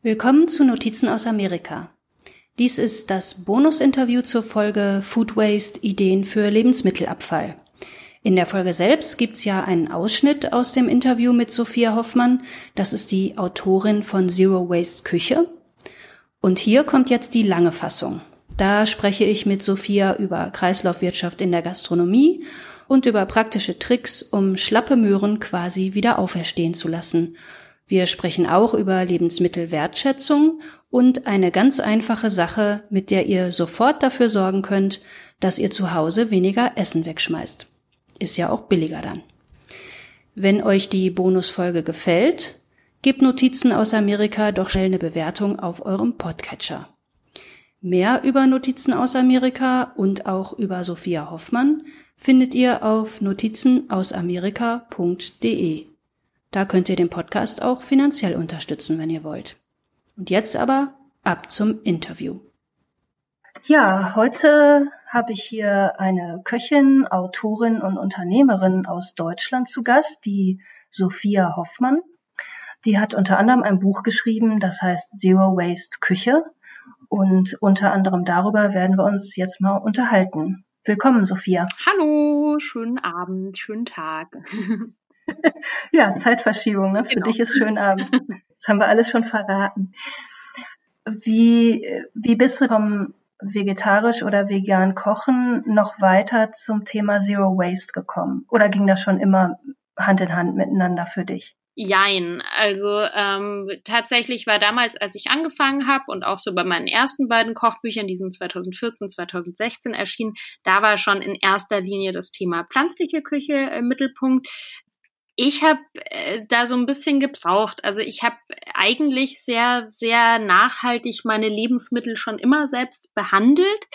Willkommen zu Notizen aus Amerika. Dies ist das Bonusinterview zur Folge Food Waste Ideen für Lebensmittelabfall. In der Folge selbst gibt's ja einen Ausschnitt aus dem Interview mit Sophia Hoffmann. Das ist die Autorin von Zero Waste Küche. Und hier kommt jetzt die lange Fassung. Da spreche ich mit Sophia über Kreislaufwirtschaft in der Gastronomie und über praktische Tricks, um schlappe Möhren quasi wieder auferstehen zu lassen wir sprechen auch über Lebensmittelwertschätzung und eine ganz einfache Sache, mit der ihr sofort dafür sorgen könnt, dass ihr zu Hause weniger Essen wegschmeißt. Ist ja auch billiger dann. Wenn euch die Bonusfolge gefällt, gebt Notizen aus Amerika doch schnell eine Bewertung auf eurem Podcatcher. Mehr über Notizen aus Amerika und auch über Sophia Hoffmann findet ihr auf notizenausamerika.de. Da könnt ihr den Podcast auch finanziell unterstützen, wenn ihr wollt. Und jetzt aber ab zum Interview. Ja, heute habe ich hier eine Köchin, Autorin und Unternehmerin aus Deutschland zu Gast, die Sophia Hoffmann. Die hat unter anderem ein Buch geschrieben, das heißt Zero Waste Küche. Und unter anderem darüber werden wir uns jetzt mal unterhalten. Willkommen, Sophia. Hallo, schönen Abend, schönen Tag. ja, Zeitverschiebung, ne? Für genau. dich ist schön Abend. Das haben wir alles schon verraten. Wie, wie bist du vom vegetarisch oder vegan Kochen noch weiter zum Thema Zero Waste gekommen? Oder ging das schon immer Hand in Hand miteinander für dich? Jein. Also ähm, tatsächlich war damals, als ich angefangen habe und auch so bei meinen ersten beiden Kochbüchern, die sind 2014, 2016 erschienen, da war schon in erster Linie das Thema pflanzliche Küche im Mittelpunkt. Ich habe äh, da so ein bisschen gebraucht. Also ich habe eigentlich sehr, sehr nachhaltig meine Lebensmittel schon immer selbst behandelt,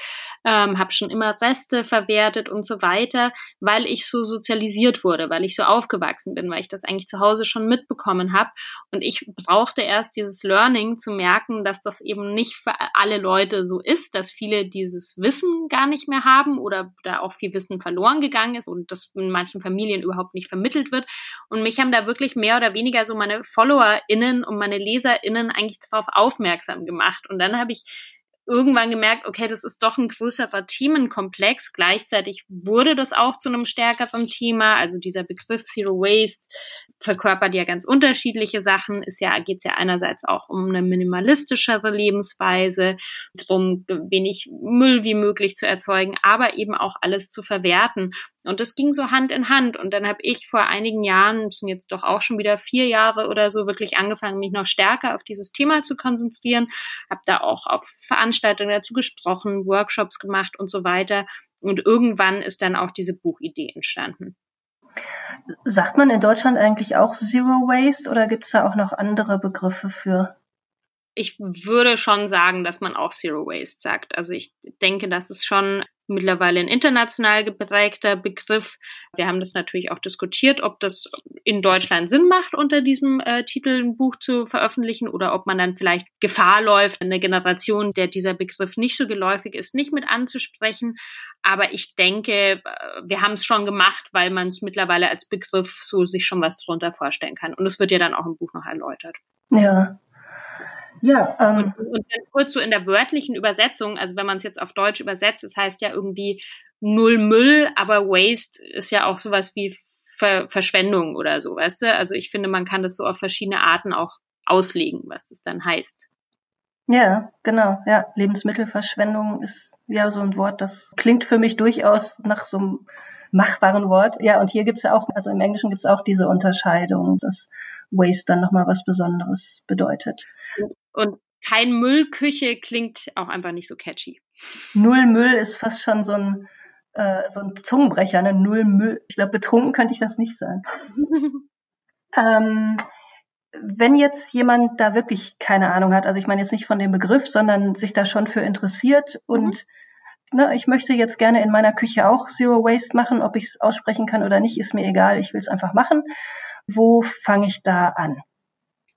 ähm, habe schon immer Reste verwertet und so weiter, weil ich so sozialisiert wurde, weil ich so aufgewachsen bin, weil ich das eigentlich zu Hause schon mitbekommen habe. Und ich brauchte erst dieses Learning zu merken, dass das eben nicht für alle Leute so ist, dass viele dieses Wissen gar nicht mehr haben oder da auch viel Wissen verloren gegangen ist und das in manchen Familien überhaupt nicht vermittelt wird. Und mich haben da wirklich mehr oder weniger so meine FollowerInnen und meine LeserInnen eigentlich darauf aufmerksam gemacht. Und dann habe ich irgendwann gemerkt, okay, das ist doch ein größerer Themenkomplex. Gleichzeitig wurde das auch zu einem stärkeren Thema. Also dieser Begriff Zero Waste verkörpert ja ganz unterschiedliche Sachen. Ist ja, geht es ja einerseits auch um eine minimalistischere Lebensweise, darum, wenig Müll wie möglich zu erzeugen, aber eben auch alles zu verwerten. Und das ging so Hand in Hand. Und dann habe ich vor einigen Jahren, das sind jetzt doch auch schon wieder vier Jahre oder so, wirklich angefangen, mich noch stärker auf dieses Thema zu konzentrieren. Habe da auch auf Veranstaltungen dazu gesprochen, Workshops gemacht und so weiter. Und irgendwann ist dann auch diese Buchidee entstanden. Sagt man in Deutschland eigentlich auch Zero Waste oder gibt es da auch noch andere Begriffe für? Ich würde schon sagen, dass man auch Zero Waste sagt. Also ich denke, das ist schon mittlerweile ein international geprägter Begriff. Wir haben das natürlich auch diskutiert, ob das in Deutschland Sinn macht, unter diesem äh, Titel ein Buch zu veröffentlichen oder ob man dann vielleicht Gefahr läuft, eine Generation, der dieser Begriff nicht so geläufig ist, nicht mit anzusprechen. Aber ich denke, äh, wir haben es schon gemacht, weil man es mittlerweile als Begriff so sich schon was darunter vorstellen kann. Und es wird ja dann auch im Buch noch erläutert. Ja, ja, ähm, und, und dann kurz so in der wörtlichen Übersetzung, also wenn man es jetzt auf Deutsch übersetzt, es das heißt ja irgendwie null Müll, aber Waste ist ja auch sowas wie Ver Verschwendung oder so, weißt du? Also ich finde, man kann das so auf verschiedene Arten auch auslegen, was das dann heißt. Ja, genau. Ja, Lebensmittelverschwendung ist ja so ein Wort, das klingt für mich durchaus nach so einem machbaren Wort. Ja, und hier gibt's ja auch, also im Englischen gibt's auch diese Unterscheidung, dass Waste dann nochmal was Besonderes bedeutet. Und kein Müllküche klingt auch einfach nicht so catchy. Null Müll ist fast schon so ein, äh, so ein Zungenbrecher, ne? Null Müll. Ich glaube, betrunken könnte ich das nicht sein. ähm, wenn jetzt jemand da wirklich keine Ahnung hat, also ich meine jetzt nicht von dem Begriff, sondern sich da schon für interessiert und mhm. ne, ich möchte jetzt gerne in meiner Küche auch Zero Waste machen, ob ich es aussprechen kann oder nicht, ist mir egal, ich will es einfach machen. Wo fange ich da an?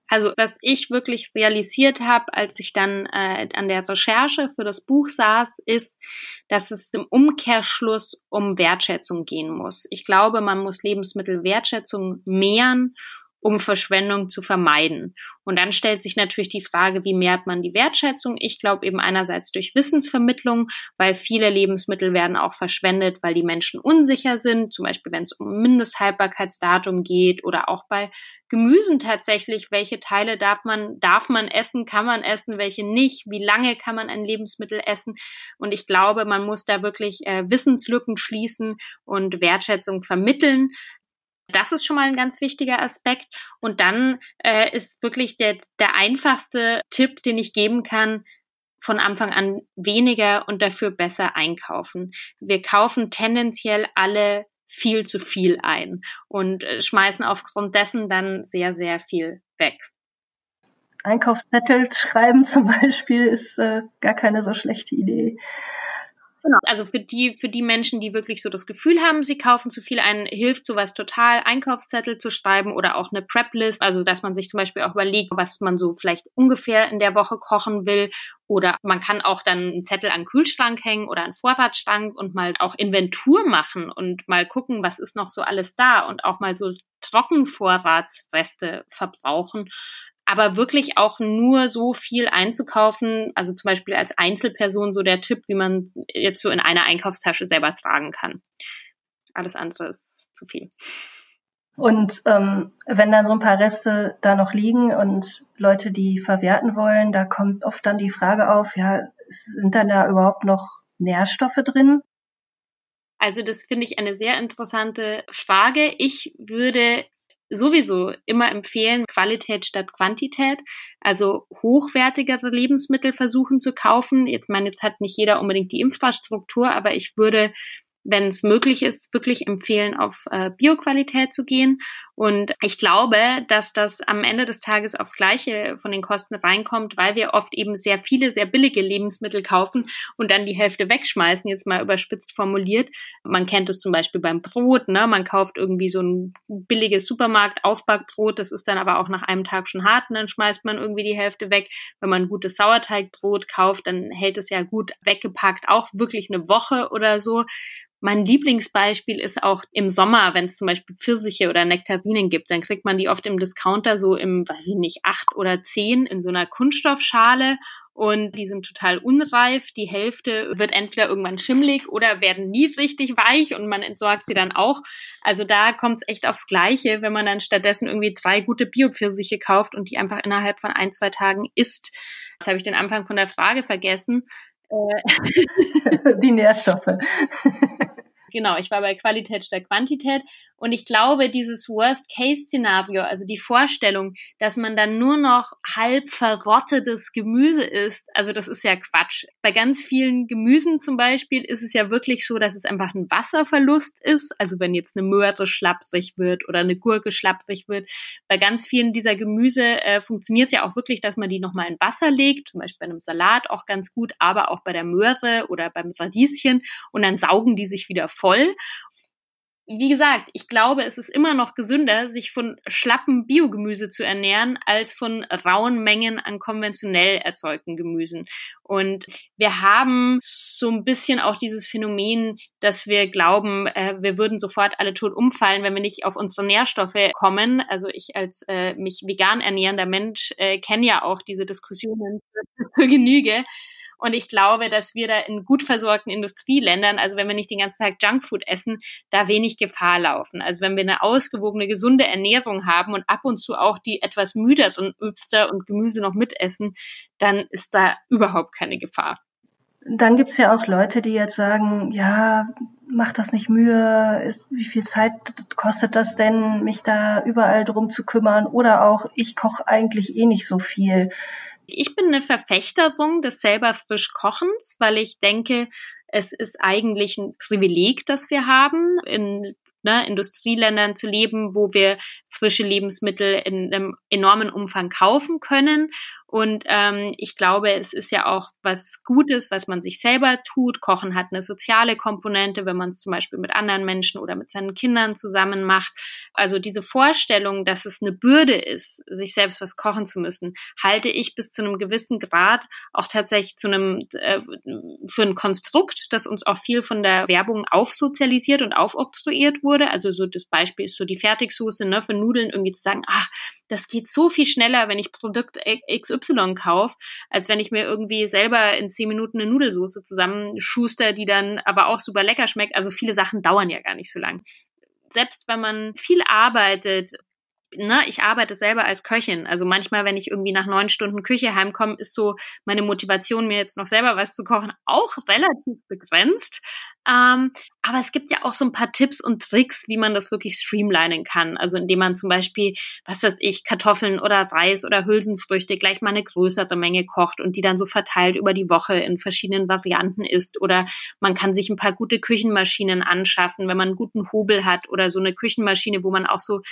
Also was ich wirklich realisiert habe, als ich dann äh, an der Recherche für das Buch saß, ist, dass es im Umkehrschluss um Wertschätzung gehen muss. Ich glaube, man muss Lebensmittelwertschätzung mehren um Verschwendung zu vermeiden. Und dann stellt sich natürlich die Frage, wie mehrt man die Wertschätzung? Ich glaube eben einerseits durch Wissensvermittlung, weil viele Lebensmittel werden auch verschwendet, weil die Menschen unsicher sind, zum Beispiel wenn es um Mindesthaltbarkeitsdatum geht oder auch bei Gemüsen tatsächlich, welche Teile darf man, darf man essen, kann man essen, welche nicht, wie lange kann man ein Lebensmittel essen. Und ich glaube, man muss da wirklich äh, Wissenslücken schließen und Wertschätzung vermitteln. Das ist schon mal ein ganz wichtiger Aspekt. Und dann äh, ist wirklich der, der einfachste Tipp, den ich geben kann, von Anfang an weniger und dafür besser einkaufen. Wir kaufen tendenziell alle viel zu viel ein und äh, schmeißen aufgrund dessen dann sehr, sehr viel weg. Einkaufszettel schreiben zum Beispiel ist äh, gar keine so schlechte Idee. Genau. Also für die, für die Menschen, die wirklich so das Gefühl haben, sie kaufen zu viel ein, hilft sowas total, Einkaufszettel zu schreiben oder auch eine Prep-List, also dass man sich zum Beispiel auch überlegt, was man so vielleicht ungefähr in der Woche kochen will. Oder man kann auch dann einen Zettel an den Kühlschrank hängen oder einen Vorratsschrank und mal auch Inventur machen und mal gucken, was ist noch so alles da und auch mal so Trockenvorratsreste verbrauchen aber wirklich auch nur so viel einzukaufen, also zum Beispiel als Einzelperson so der Tipp, wie man jetzt so in einer Einkaufstasche selber tragen kann. Alles andere ist zu viel. Und ähm, wenn dann so ein paar Reste da noch liegen und Leute die verwerten wollen, da kommt oft dann die Frage auf, ja, sind dann da überhaupt noch Nährstoffe drin? Also das finde ich eine sehr interessante Frage. Ich würde sowieso immer empfehlen, Qualität statt Quantität, also hochwertigere Lebensmittel versuchen zu kaufen. Jetzt meine, jetzt hat nicht jeder unbedingt die Infrastruktur, aber ich würde wenn es möglich ist, wirklich empfehlen, auf äh, Bioqualität zu gehen. Und ich glaube, dass das am Ende des Tages aufs Gleiche von den Kosten reinkommt, weil wir oft eben sehr viele, sehr billige Lebensmittel kaufen und dann die Hälfte wegschmeißen, jetzt mal überspitzt formuliert. Man kennt es zum Beispiel beim Brot, ne? Man kauft irgendwie so ein billiges Supermarkt-Aufbackbrot, das ist dann aber auch nach einem Tag schon hart und dann schmeißt man irgendwie die Hälfte weg. Wenn man gutes Sauerteigbrot kauft, dann hält es ja gut weggepackt, auch wirklich eine Woche oder so. Mein Lieblingsbeispiel ist auch im Sommer, wenn es zum Beispiel Pfirsiche oder Nektarinen gibt, dann kriegt man die oft im Discounter so im, weiß ich nicht, acht oder zehn in so einer Kunststoffschale und die sind total unreif. Die Hälfte wird entweder irgendwann schimmlig oder werden nie richtig weich und man entsorgt sie dann auch. Also da kommt es echt aufs Gleiche, wenn man dann stattdessen irgendwie drei gute Bio-Pfirsiche kauft und die einfach innerhalb von ein, zwei Tagen isst. Jetzt habe ich den Anfang von der Frage vergessen. Die Nährstoffe. genau, ich war bei Qualität statt Quantität. Und ich glaube, dieses Worst-Case-Szenario, also die Vorstellung, dass man dann nur noch halb verrottetes Gemüse isst, also das ist ja Quatsch. Bei ganz vielen Gemüsen zum Beispiel ist es ja wirklich so, dass es einfach ein Wasserverlust ist. Also wenn jetzt eine Möhre schlapprig wird oder eine Gurke schlapprig wird. Bei ganz vielen dieser Gemüse äh, funktioniert es ja auch wirklich, dass man die nochmal in Wasser legt, zum Beispiel bei einem Salat auch ganz gut, aber auch bei der Möhre oder beim Radieschen und dann saugen die sich wieder voll wie gesagt, ich glaube, es ist immer noch gesünder, sich von schlappen Biogemüse zu ernähren, als von rauen Mengen an konventionell erzeugten Gemüsen. Und wir haben so ein bisschen auch dieses Phänomen, dass wir glauben, äh, wir würden sofort alle tot umfallen, wenn wir nicht auf unsere Nährstoffe kommen. Also ich als äh, mich vegan ernährender Mensch äh, kenne ja auch diese Diskussionen zur Genüge. Und ich glaube, dass wir da in gut versorgten Industrieländern, also wenn wir nicht den ganzen Tag Junkfood essen, da wenig Gefahr laufen. Also wenn wir eine ausgewogene, gesunde Ernährung haben und ab und zu auch die etwas müderen Obster und Gemüse noch mitessen, dann ist da überhaupt keine Gefahr. Dann gibt's ja auch Leute, die jetzt sagen, ja, mach das nicht Mühe, ist, wie viel Zeit kostet das denn, mich da überall drum zu kümmern? Oder auch, ich koche eigentlich eh nicht so viel. Ich bin eine Verfechterin des selber frisch Kochens, weil ich denke, es ist eigentlich ein Privileg, das wir haben, in ne, Industrieländern zu leben, wo wir frische Lebensmittel in einem enormen Umfang kaufen können und ähm, ich glaube, es ist ja auch was Gutes, was man sich selber tut. Kochen hat eine soziale Komponente, wenn man es zum Beispiel mit anderen Menschen oder mit seinen Kindern zusammen macht. Also diese Vorstellung, dass es eine Bürde ist, sich selbst was kochen zu müssen, halte ich bis zu einem gewissen Grad auch tatsächlich zu einem äh, für ein Konstrukt, das uns auch viel von der Werbung aufsozialisiert und aufoktroyiert wurde. Also so das Beispiel ist so die Fertigsoße, ne? Für Nudeln irgendwie zu sagen, ach, das geht so viel schneller, wenn ich Produkt XY kaufe, als wenn ich mir irgendwie selber in zehn Minuten eine Nudelsoße zusammenschuster, die dann aber auch super lecker schmeckt. Also viele Sachen dauern ja gar nicht so lang. Selbst wenn man viel arbeitet, ne, ich arbeite selber als Köchin. Also manchmal, wenn ich irgendwie nach neun Stunden Küche heimkomme, ist so meine Motivation, mir jetzt noch selber was zu kochen, auch relativ begrenzt. Ähm, aber es gibt ja auch so ein paar Tipps und Tricks, wie man das wirklich streamlinen kann. Also indem man zum Beispiel, was weiß ich, Kartoffeln oder Reis oder Hülsenfrüchte gleich mal eine größere Menge kocht und die dann so verteilt über die Woche in verschiedenen Varianten isst. Oder man kann sich ein paar gute Küchenmaschinen anschaffen, wenn man einen guten Hobel hat oder so eine Küchenmaschine, wo man auch so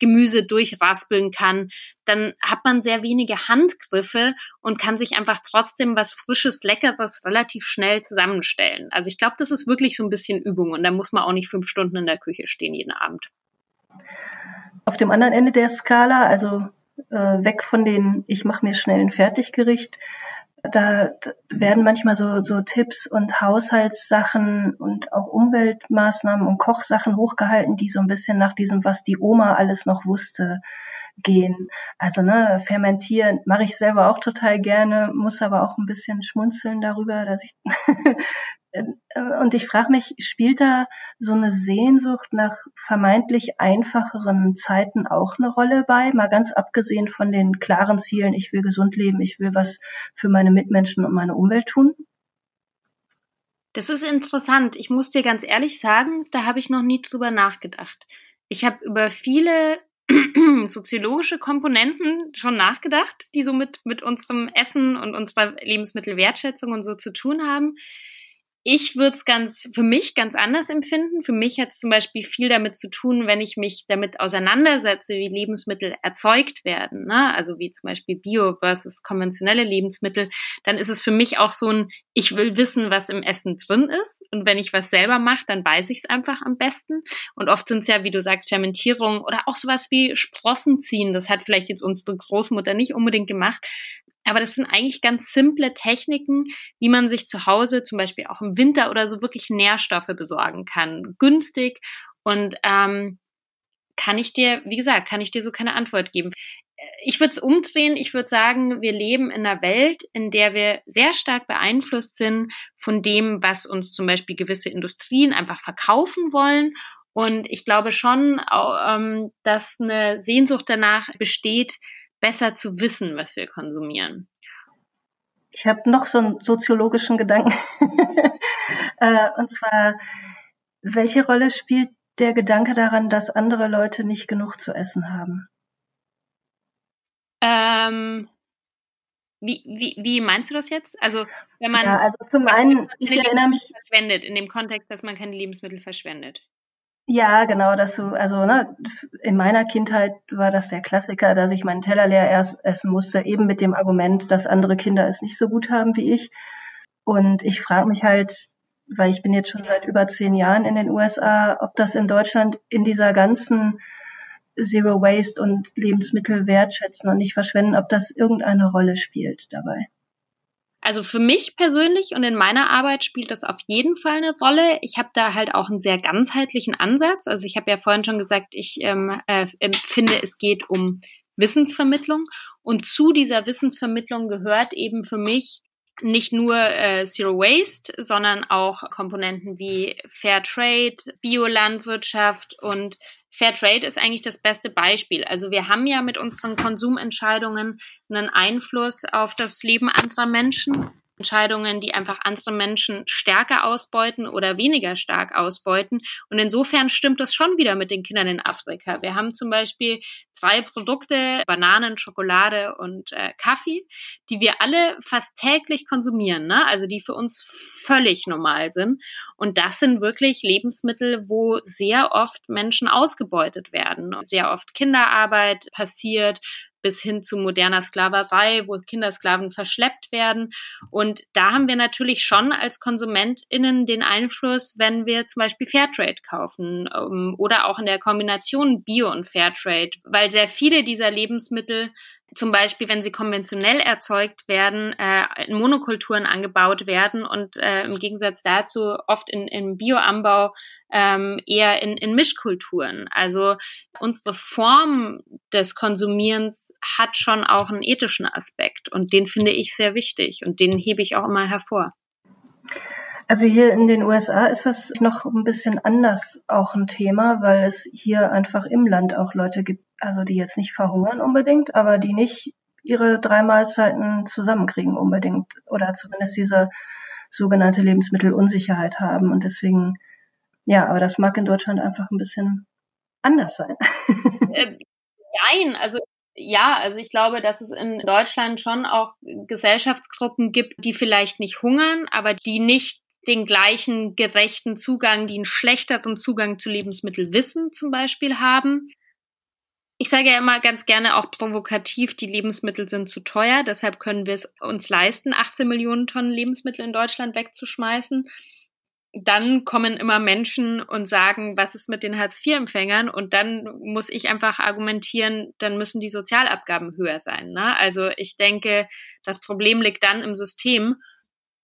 Gemüse durchraspeln kann dann hat man sehr wenige Handgriffe und kann sich einfach trotzdem was Frisches, Leckeres relativ schnell zusammenstellen. Also ich glaube, das ist wirklich so ein bisschen Übung und da muss man auch nicht fünf Stunden in der Küche stehen jeden Abend. Auf dem anderen Ende der Skala, also äh, weg von den ich mache mir schnell ein Fertiggericht, da werden manchmal so, so Tipps und Haushaltssachen und auch Umweltmaßnahmen und Kochsachen hochgehalten, die so ein bisschen nach diesem, was die Oma alles noch wusste, gehen. Also ne, fermentieren mache ich selber auch total gerne, muss aber auch ein bisschen schmunzeln darüber, dass ich und ich frage mich, spielt da so eine Sehnsucht nach vermeintlich einfacheren Zeiten auch eine Rolle bei? Mal ganz abgesehen von den klaren Zielen, ich will gesund leben, ich will was für meine Mitmenschen und meine Umwelt tun? Das ist interessant. Ich muss dir ganz ehrlich sagen, da habe ich noch nie drüber nachgedacht. Ich habe über viele soziologische Komponenten schon nachgedacht, die so mit, mit unserem Essen und unserer Lebensmittelwertschätzung und so zu tun haben. Ich würde es ganz für mich ganz anders empfinden. Für mich hat es zum Beispiel viel damit zu tun, wenn ich mich damit auseinandersetze, wie Lebensmittel erzeugt werden. Ne? Also wie zum Beispiel Bio versus konventionelle Lebensmittel. Dann ist es für mich auch so ein, ich will wissen, was im Essen drin ist. Und wenn ich was selber mache, dann weiß ich es einfach am besten. Und oft sind es ja, wie du sagst, Fermentierung oder auch sowas wie Sprossen ziehen. Das hat vielleicht jetzt unsere Großmutter nicht unbedingt gemacht. Aber das sind eigentlich ganz simple Techniken, wie man sich zu Hause zum Beispiel auch im Winter oder so wirklich Nährstoffe besorgen kann. Günstig und ähm, kann ich dir, wie gesagt, kann ich dir so keine Antwort geben. Ich würde es umdrehen. Ich würde sagen, wir leben in einer Welt, in der wir sehr stark beeinflusst sind von dem, was uns zum Beispiel gewisse Industrien einfach verkaufen wollen. Und ich glaube schon, ähm, dass eine Sehnsucht danach besteht, besser zu wissen, was wir konsumieren. Ich habe noch so einen soziologischen Gedanken. Äh, und zwar, welche Rolle spielt der Gedanke daran, dass andere Leute nicht genug zu essen haben? Ähm, wie, wie, wie meinst du das jetzt? Also, wenn man. Ja, also zum einen, ich erinnere mich. Verschwendet, in dem Kontext, dass man keine Lebensmittel verschwendet. Ja, genau, dass du, also ne, in meiner Kindheit war das der Klassiker, dass ich meinen Teller leer erst essen musste, eben mit dem Argument, dass andere Kinder es nicht so gut haben wie ich. Und ich frage mich halt, weil ich bin jetzt schon seit über zehn Jahren in den USA, ob das in Deutschland in dieser ganzen Zero Waste und Lebensmittel wertschätzen und nicht verschwenden, ob das irgendeine Rolle spielt dabei. Also für mich persönlich und in meiner Arbeit spielt das auf jeden Fall eine Rolle. Ich habe da halt auch einen sehr ganzheitlichen Ansatz. Also ich habe ja vorhin schon gesagt, ich ähm, äh, finde, es geht um Wissensvermittlung. Und zu dieser Wissensvermittlung gehört eben für mich nicht nur äh, Zero Waste, sondern auch Komponenten wie Fair Trade, Biolandwirtschaft und Fairtrade ist eigentlich das beste Beispiel. Also wir haben ja mit unseren Konsumentscheidungen einen Einfluss auf das Leben anderer Menschen. Entscheidungen, die einfach andere Menschen stärker ausbeuten oder weniger stark ausbeuten. Und insofern stimmt das schon wieder mit den Kindern in Afrika. Wir haben zum Beispiel zwei Produkte, Bananen, Schokolade und äh, Kaffee, die wir alle fast täglich konsumieren, ne? also die für uns völlig normal sind. Und das sind wirklich Lebensmittel, wo sehr oft Menschen ausgebeutet werden. Sehr oft Kinderarbeit passiert, bis hin zu moderner Sklaverei, wo Kindersklaven verschleppt werden. Und da haben wir natürlich schon als KonsumentInnen den Einfluss, wenn wir zum Beispiel Fairtrade kaufen ähm, oder auch in der Kombination Bio und Fairtrade, weil sehr viele dieser Lebensmittel zum Beispiel, wenn sie konventionell erzeugt werden, äh, in Monokulturen angebaut werden und äh, im Gegensatz dazu oft in, im Bioanbau ähm, eher in, in Mischkulturen. Also unsere Form des Konsumierens hat schon auch einen ethischen Aspekt und den finde ich sehr wichtig und den hebe ich auch immer hervor. Also hier in den USA ist das noch ein bisschen anders auch ein Thema, weil es hier einfach im Land auch Leute gibt, also die jetzt nicht verhungern unbedingt, aber die nicht ihre drei Mahlzeiten zusammenkriegen unbedingt oder zumindest diese sogenannte Lebensmittelunsicherheit haben und deswegen ja, aber das mag in Deutschland einfach ein bisschen anders sein. äh, nein, also ja, also ich glaube, dass es in Deutschland schon auch Gesellschaftsgruppen gibt, die vielleicht nicht hungern, aber die nicht den gleichen gerechten Zugang, die einen schlechteren Zugang zu Lebensmittelwissen zum Beispiel haben. Ich sage ja immer ganz gerne auch provokativ, die Lebensmittel sind zu teuer, deshalb können wir es uns leisten, 18 Millionen Tonnen Lebensmittel in Deutschland wegzuschmeißen dann kommen immer Menschen und sagen, was ist mit den Hartz-IV-Empfängern? Und dann muss ich einfach argumentieren, dann müssen die Sozialabgaben höher sein. Ne? Also ich denke, das Problem liegt dann im System.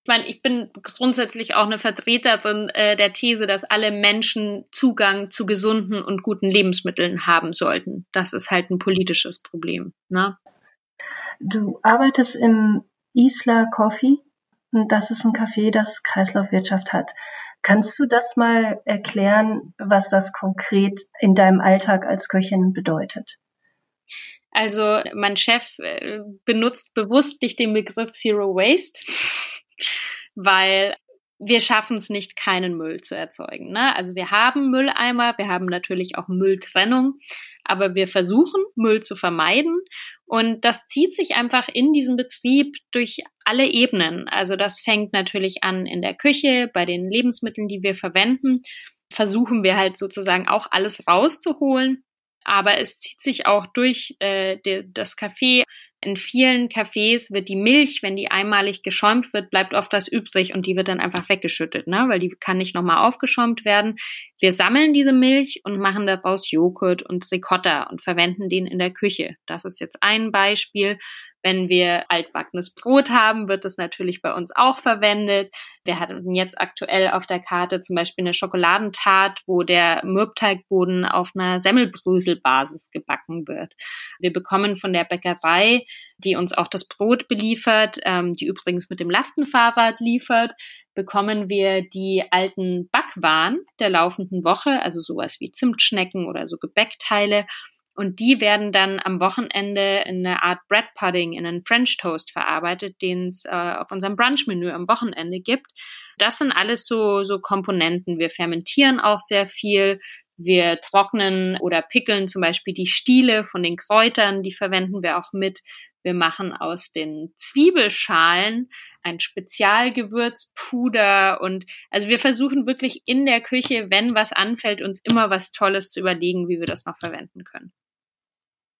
Ich meine, ich bin grundsätzlich auch eine Vertreterin äh, der These, dass alle Menschen Zugang zu gesunden und guten Lebensmitteln haben sollten. Das ist halt ein politisches Problem. Ne? Du arbeitest im Isla Coffee das ist ein Café, das Kreislaufwirtschaft hat. Kannst du das mal erklären, was das konkret in deinem Alltag als Köchin bedeutet? Also mein Chef äh, benutzt bewusst nicht den Begriff Zero Waste, weil wir schaffen es nicht, keinen Müll zu erzeugen. Ne? Also wir haben Mülleimer, wir haben natürlich auch Mülltrennung, aber wir versuchen, Müll zu vermeiden. Und das zieht sich einfach in diesem Betrieb durch alle Ebenen. Also das fängt natürlich an in der Küche, bei den Lebensmitteln, die wir verwenden, versuchen wir halt sozusagen auch alles rauszuholen. Aber es zieht sich auch durch äh, de, das Café in vielen Cafés wird die Milch, wenn die einmalig geschäumt wird, bleibt oft was übrig und die wird dann einfach weggeschüttet, ne? weil die kann nicht nochmal aufgeschäumt werden. Wir sammeln diese Milch und machen daraus Joghurt und Ricotta und verwenden den in der Küche. Das ist jetzt ein Beispiel. Wenn wir altbackenes Brot haben, wird das natürlich bei uns auch verwendet. Wir hatten jetzt aktuell auf der Karte zum Beispiel eine Schokoladentat, wo der Mürbteigboden auf einer Semmelbröselbasis gebacken wird. Wir bekommen von der Bäckerei, die uns auch das Brot beliefert, ähm, die übrigens mit dem Lastenfahrrad liefert, bekommen wir die alten Backwaren der laufenden Woche, also sowas wie Zimtschnecken oder so Gebäckteile und die werden dann am Wochenende in eine Art Bread Pudding, in einen French Toast verarbeitet, den es äh, auf unserem Brunch-Menü am Wochenende gibt. Das sind alles so, so Komponenten. Wir fermentieren auch sehr viel. Wir trocknen oder pickeln zum Beispiel die Stiele von den Kräutern, die verwenden wir auch mit. Wir machen aus den Zwiebelschalen ein Spezialgewürzpuder und also wir versuchen wirklich in der Küche, wenn was anfällt, uns immer was Tolles zu überlegen, wie wir das noch verwenden können.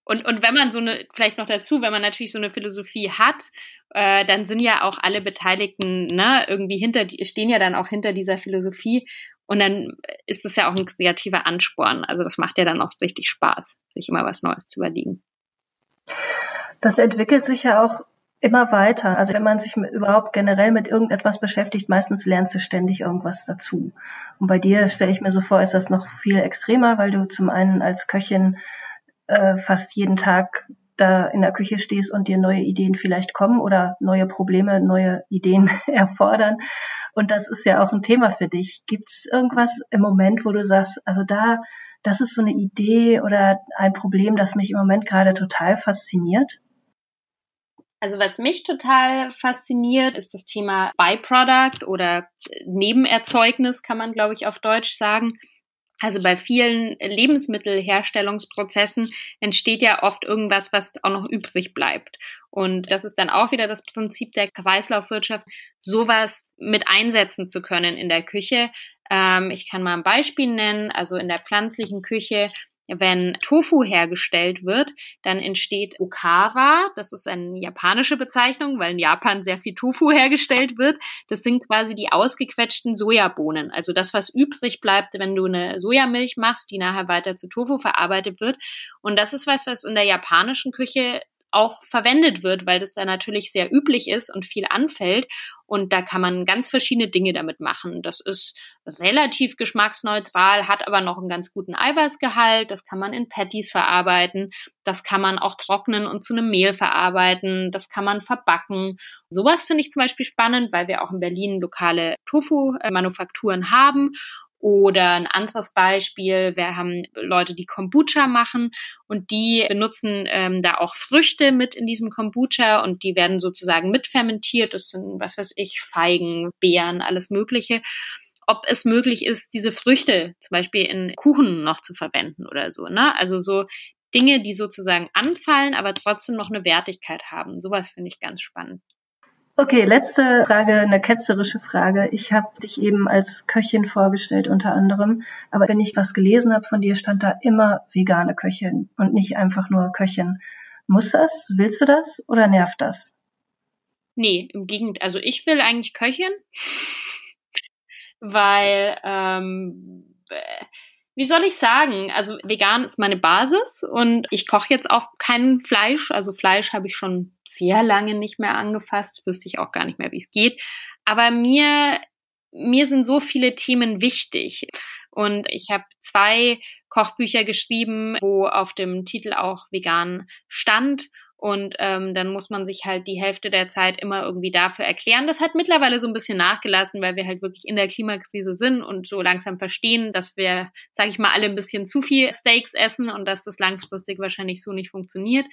Und, und wenn man so eine, vielleicht noch dazu, wenn man natürlich so eine Philosophie hat, äh, dann sind ja auch alle Beteiligten, ne, irgendwie hinter, die stehen ja dann auch hinter dieser Philosophie. Und dann ist das ja auch ein kreativer Ansporn. Also das macht ja dann auch richtig Spaß, sich immer was Neues zu überlegen. Das entwickelt sich ja auch immer weiter. Also wenn man sich überhaupt generell mit irgendetwas beschäftigt, meistens lernst du ständig irgendwas dazu. Und bei dir stelle ich mir so vor, ist das noch viel extremer, weil du zum einen als Köchin äh, fast jeden Tag da in der Küche stehst und dir neue Ideen vielleicht kommen oder neue Probleme, neue Ideen erfordern. Und das ist ja auch ein Thema für dich. Gibt es irgendwas im Moment, wo du sagst, also da, das ist so eine Idee oder ein Problem, das mich im Moment gerade total fasziniert? Also was mich total fasziniert, ist das Thema Byproduct oder Nebenerzeugnis, kann man, glaube ich, auf Deutsch sagen. Also bei vielen Lebensmittelherstellungsprozessen entsteht ja oft irgendwas, was auch noch übrig bleibt. Und das ist dann auch wieder das Prinzip der Kreislaufwirtschaft, sowas mit einsetzen zu können in der Küche. Ähm, ich kann mal ein Beispiel nennen. Also in der pflanzlichen Küche wenn Tofu hergestellt wird, dann entsteht Okara. Das ist eine japanische Bezeichnung, weil in Japan sehr viel Tofu hergestellt wird. Das sind quasi die ausgequetschten Sojabohnen. Also das, was übrig bleibt, wenn du eine Sojamilch machst, die nachher weiter zu Tofu verarbeitet wird. Und das ist was, was in der japanischen Küche auch verwendet wird, weil das da natürlich sehr üblich ist und viel anfällt. Und da kann man ganz verschiedene Dinge damit machen. Das ist relativ geschmacksneutral, hat aber noch einen ganz guten Eiweißgehalt. Das kann man in Patties verarbeiten. Das kann man auch trocknen und zu einem Mehl verarbeiten. Das kann man verbacken. Sowas finde ich zum Beispiel spannend, weil wir auch in Berlin lokale Tofu-Manufakturen haben. Oder ein anderes Beispiel, wir haben Leute, die Kombucha machen und die benutzen ähm, da auch Früchte mit in diesem Kombucha und die werden sozusagen mitfermentiert. Das sind, was weiß ich, Feigen, Beeren, alles Mögliche. Ob es möglich ist, diese Früchte zum Beispiel in Kuchen noch zu verwenden oder so. Ne? Also so Dinge, die sozusagen anfallen, aber trotzdem noch eine Wertigkeit haben. Sowas finde ich ganz spannend. Okay, letzte Frage, eine ketzerische Frage. Ich habe dich eben als Köchin vorgestellt unter anderem, aber wenn ich was gelesen habe von dir, stand da immer vegane Köchin und nicht einfach nur Köchin. Muss das? Willst du das oder nervt das? Nee, im Gegenteil. Also ich will eigentlich Köchin, weil ähm, wie soll ich sagen? Also vegan ist meine Basis und ich koche jetzt auch kein Fleisch. Also Fleisch habe ich schon sehr lange nicht mehr angefasst. Wüsste ich auch gar nicht mehr, wie es geht. Aber mir, mir sind so viele Themen wichtig. Und ich habe zwei Kochbücher geschrieben, wo auf dem Titel auch vegan stand. Und ähm, dann muss man sich halt die Hälfte der Zeit immer irgendwie dafür erklären. Das hat mittlerweile so ein bisschen nachgelassen, weil wir halt wirklich in der Klimakrise sind und so langsam verstehen, dass wir, sag ich mal, alle ein bisschen zu viel Steaks essen und dass das langfristig wahrscheinlich so nicht funktioniert.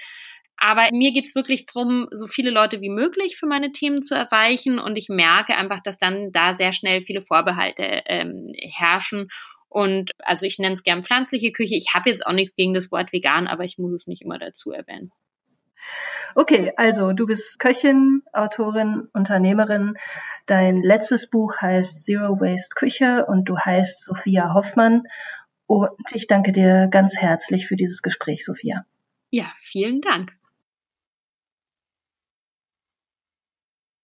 Aber mir geht's wirklich drum, so viele Leute wie möglich für meine Themen zu erreichen. Und ich merke einfach, dass dann da sehr schnell viele Vorbehalte ähm, herrschen. Und also ich nenne es gern pflanzliche Küche. Ich habe jetzt auch nichts gegen das Wort vegan, aber ich muss es nicht immer dazu erwähnen. Okay, also du bist Köchin, Autorin, Unternehmerin. Dein letztes Buch heißt Zero Waste Küche und du heißt Sophia Hoffmann. Und ich danke dir ganz herzlich für dieses Gespräch, Sophia. Ja, vielen Dank.